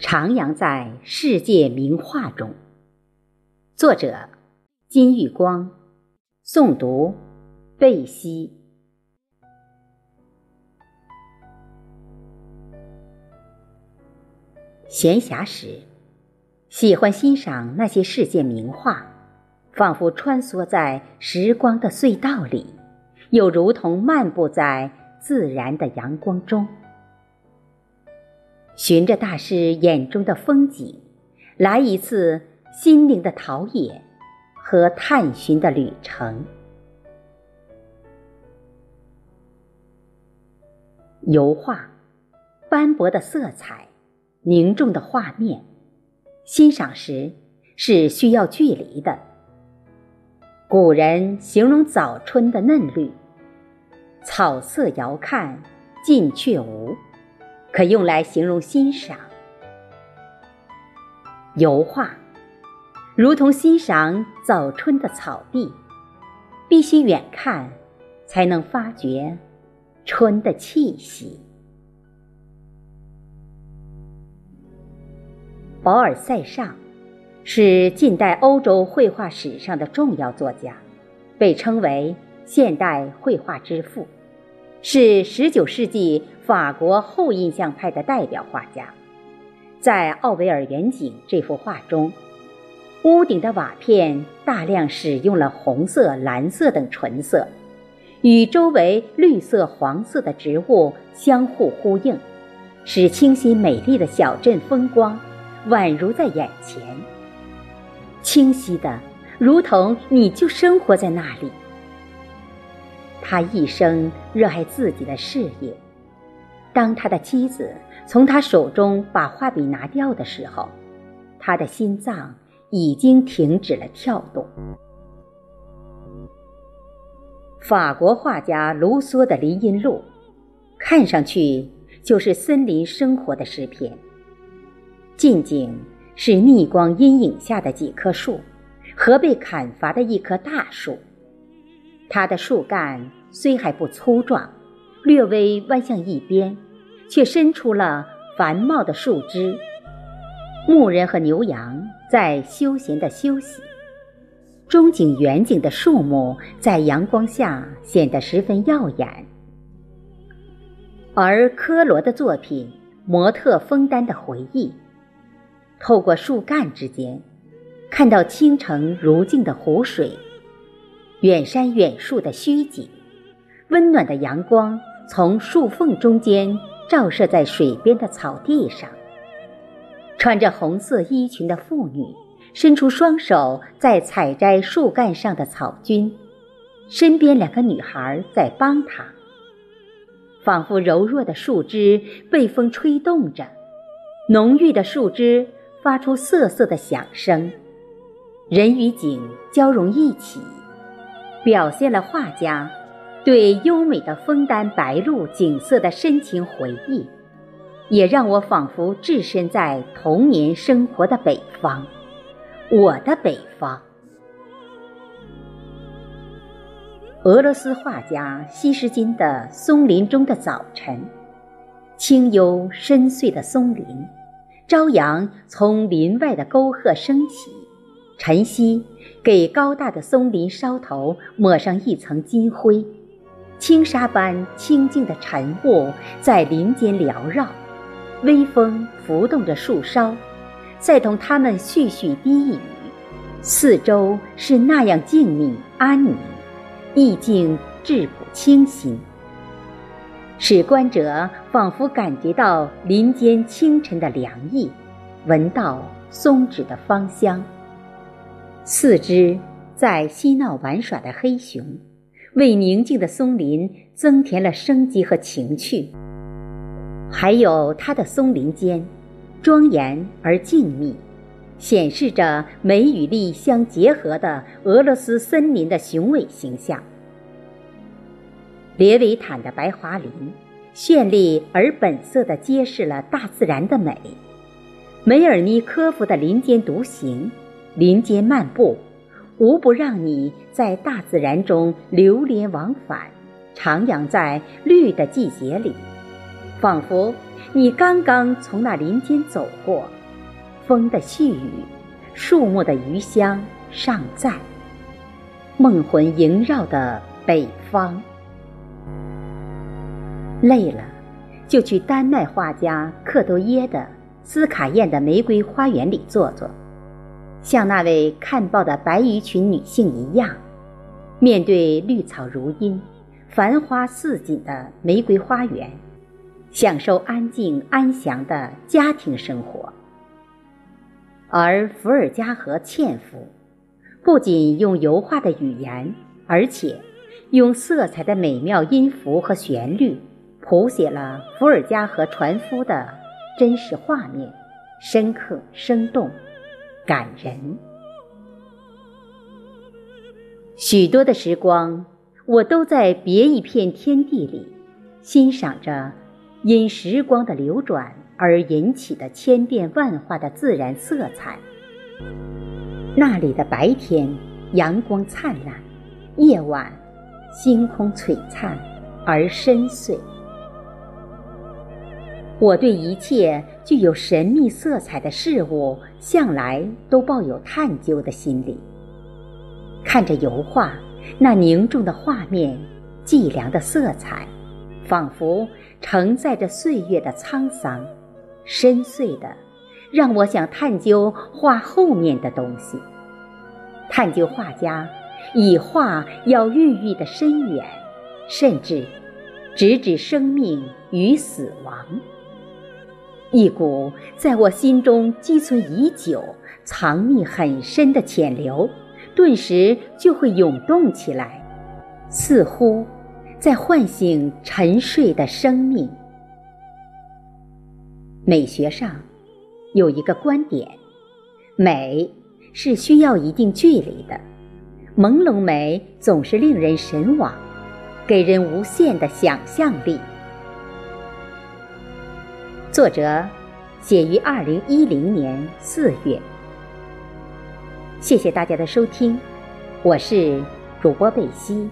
徜徉在世界名画中。作者：金玉光，诵读：贝西。闲暇时，喜欢欣赏那些世界名画，仿佛穿梭在时光的隧道里，又如同漫步在自然的阳光中。循着大师眼中的风景，来一次心灵的陶冶和探寻的旅程。油画，斑驳的色彩，凝重的画面，欣赏时是需要距离的。古人形容早春的嫩绿，草色遥看近却无。可用来形容欣赏。油画，如同欣赏早春的草地，必须远看，才能发觉春的气息。保尔·塞尚是近代欧洲绘画史上的重要作家，被称为现代绘画之父。是十九世纪法国后印象派的代表画家，在《奥维尔远景》这幅画中，屋顶的瓦片大量使用了红色、蓝色等纯色，与周围绿色、黄色的植物相互呼应，使清新美丽的小镇风光宛如在眼前，清晰的如同你就生活在那里。他一生热爱自己的事业。当他的妻子从他手中把画笔拿掉的时候，他的心脏已经停止了跳动。法国画家卢梭的《林荫录》，看上去就是森林生活的诗篇。近景是逆光阴影下的几棵树和被砍伐的一棵大树。它的树干虽还不粗壮，略微弯向一边，却伸出了繁茂的树枝。牧人和牛羊在休闲的休息，中景远景的树木在阳光下显得十分耀眼。而科罗的作品《模特枫丹的回忆》，透过树干之间，看到清澄如镜的湖水。远山远树的虚景，温暖的阳光从树缝中间照射在水边的草地上。穿着红色衣裙的妇女伸出双手在采摘树干上的草菌，身边两个女孩在帮她。仿佛柔弱的树枝被风吹动着，浓郁的树枝发出瑟瑟的响声，人与景交融一起。表现了画家对优美的枫丹白露景色的深情回忆，也让我仿佛置身在童年生活的北方，我的北方。俄罗斯画家西施金的《松林中的早晨》，清幽深邃的松林，朝阳从林外的沟壑升起。晨曦给高大的松林梢头抹上一层金灰，轻纱般清静的晨雾在林间缭绕，微风拂动着树梢，在同它们絮絮低语。四周是那样静谧安宁，意境质朴清新，使观者仿佛感觉到林间清晨的凉意，闻到松脂的芳香。四只在嬉闹玩耍的黑熊，为宁静的松林增添了生机和情趣。还有它的松林间，庄严而静谧，显示着美与丽相结合的俄罗斯森林的雄伟形象。列维坦的白桦林，绚丽而本色地揭示了大自然的美。梅尔尼科夫的林间独行。林间漫步，无不让你在大自然中流连往返，徜徉在绿的季节里，仿佛你刚刚从那林间走过，风的细雨，树木的余香尚在，梦魂萦绕的北方。累了，就去丹麦画家克多耶的斯卡宴的玫瑰花园里坐坐，像那位看报的白衣裙女性一样，面对绿草如茵、繁花似锦的玫瑰花园，享受安静安详的家庭生活。而伏尔加河纤夫，不仅用油画的语言，而且用色彩的美妙音符和旋律。谱写了伏尔加河船夫的真实画面，深刻生动，感人。许多的时光，我都在别一片天地里，欣赏着因时光的流转而引起的千变万化的自然色彩。那里的白天阳光灿烂，夜晚星空璀璨而深邃。我对一切具有神秘色彩的事物，向来都抱有探究的心理。看着油画，那凝重的画面，寂凉的色彩，仿佛承载着岁月的沧桑，深邃的，让我想探究画后面的东西，探究画家以画要孕育的深远，甚至直指生命与死亡。一股在我心中积存已久、藏匿很深的潜流，顿时就会涌动起来，似乎在唤醒沉睡的生命。美学上有一个观点：美是需要一定距离的，朦胧美总是令人神往，给人无限的想象力。作者写于二零一零年四月。谢谢大家的收听，我是主播贝西。